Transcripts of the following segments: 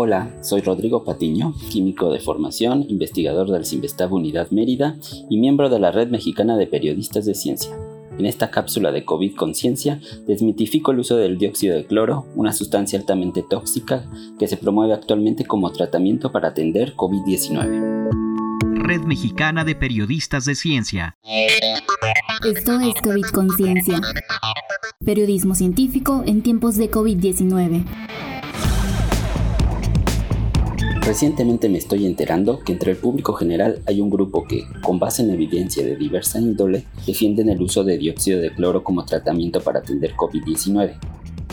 Hola, soy Rodrigo Patiño, químico de formación, investigador del Simvestab Unidad Mérida y miembro de la Red Mexicana de Periodistas de Ciencia. En esta cápsula de COVID Conciencia desmitifico el uso del dióxido de cloro, una sustancia altamente tóxica que se promueve actualmente como tratamiento para atender COVID-19. Red Mexicana de Periodistas de Ciencia. Esto es COVID Conciencia. Periodismo científico en tiempos de COVID-19. Recientemente me estoy enterando que entre el público general hay un grupo que, con base en evidencia de diversa índole, defienden el uso de dióxido de cloro como tratamiento para atender COVID-19.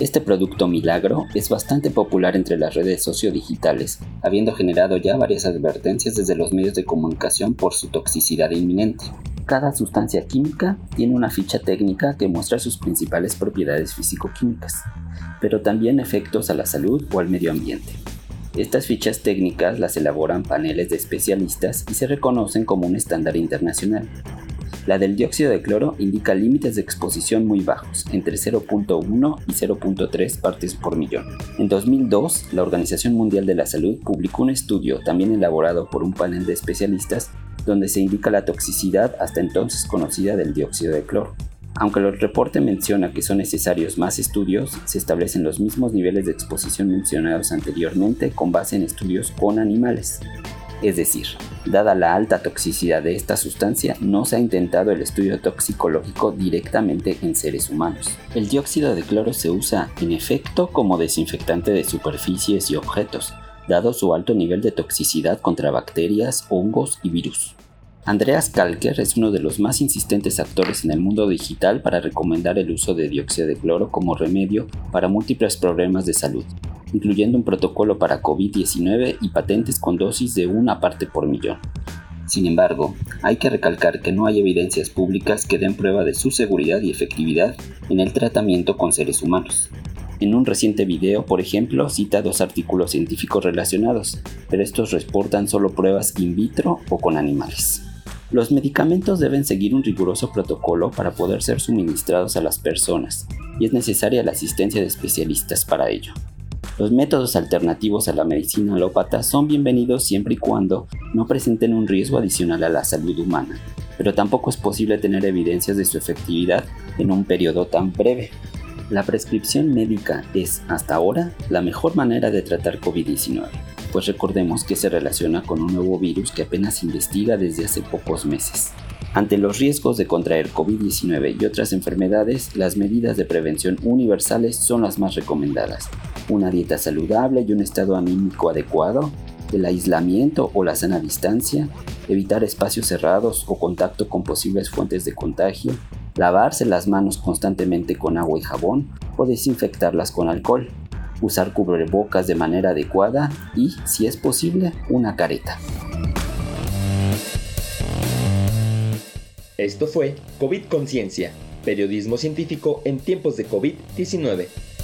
Este producto milagro es bastante popular entre las redes sociodigitales, habiendo generado ya varias advertencias desde los medios de comunicación por su toxicidad inminente. Cada sustancia química tiene una ficha técnica que muestra sus principales propiedades físico-químicas, pero también efectos a la salud o al medio ambiente. Estas fichas técnicas las elaboran paneles de especialistas y se reconocen como un estándar internacional. La del dióxido de cloro indica límites de exposición muy bajos, entre 0.1 y 0.3 partes por millón. En 2002, la Organización Mundial de la Salud publicó un estudio también elaborado por un panel de especialistas donde se indica la toxicidad hasta entonces conocida del dióxido de cloro. Aunque el reporte menciona que son necesarios más estudios, se establecen los mismos niveles de exposición mencionados anteriormente con base en estudios con animales. Es decir, dada la alta toxicidad de esta sustancia, no se ha intentado el estudio toxicológico directamente en seres humanos. El dióxido de cloro se usa, en efecto, como desinfectante de superficies y objetos, dado su alto nivel de toxicidad contra bacterias, hongos y virus. Andreas Kalker es uno de los más insistentes actores en el mundo digital para recomendar el uso de dióxido de cloro como remedio para múltiples problemas de salud, incluyendo un protocolo para COVID-19 y patentes con dosis de una parte por millón. Sin embargo, hay que recalcar que no hay evidencias públicas que den prueba de su seguridad y efectividad en el tratamiento con seres humanos. En un reciente video, por ejemplo, cita dos artículos científicos relacionados, pero estos reportan solo pruebas in vitro o con animales. Los medicamentos deben seguir un riguroso protocolo para poder ser suministrados a las personas y es necesaria la asistencia de especialistas para ello. Los métodos alternativos a la medicina alópata son bienvenidos siempre y cuando no presenten un riesgo adicional a la salud humana, pero tampoco es posible tener evidencias de su efectividad en un periodo tan breve. La prescripción médica es, hasta ahora, la mejor manera de tratar COVID-19 pues recordemos que se relaciona con un nuevo virus que apenas se investiga desde hace pocos meses. Ante los riesgos de contraer COVID-19 y otras enfermedades, las medidas de prevención universales son las más recomendadas. Una dieta saludable y un estado anímico adecuado, el aislamiento o la sana distancia, evitar espacios cerrados o contacto con posibles fuentes de contagio, lavarse las manos constantemente con agua y jabón o desinfectarlas con alcohol, usar cubrebocas de manera adecuada y, si es posible, una careta. Esto fue COVID Conciencia, periodismo científico en tiempos de COVID-19.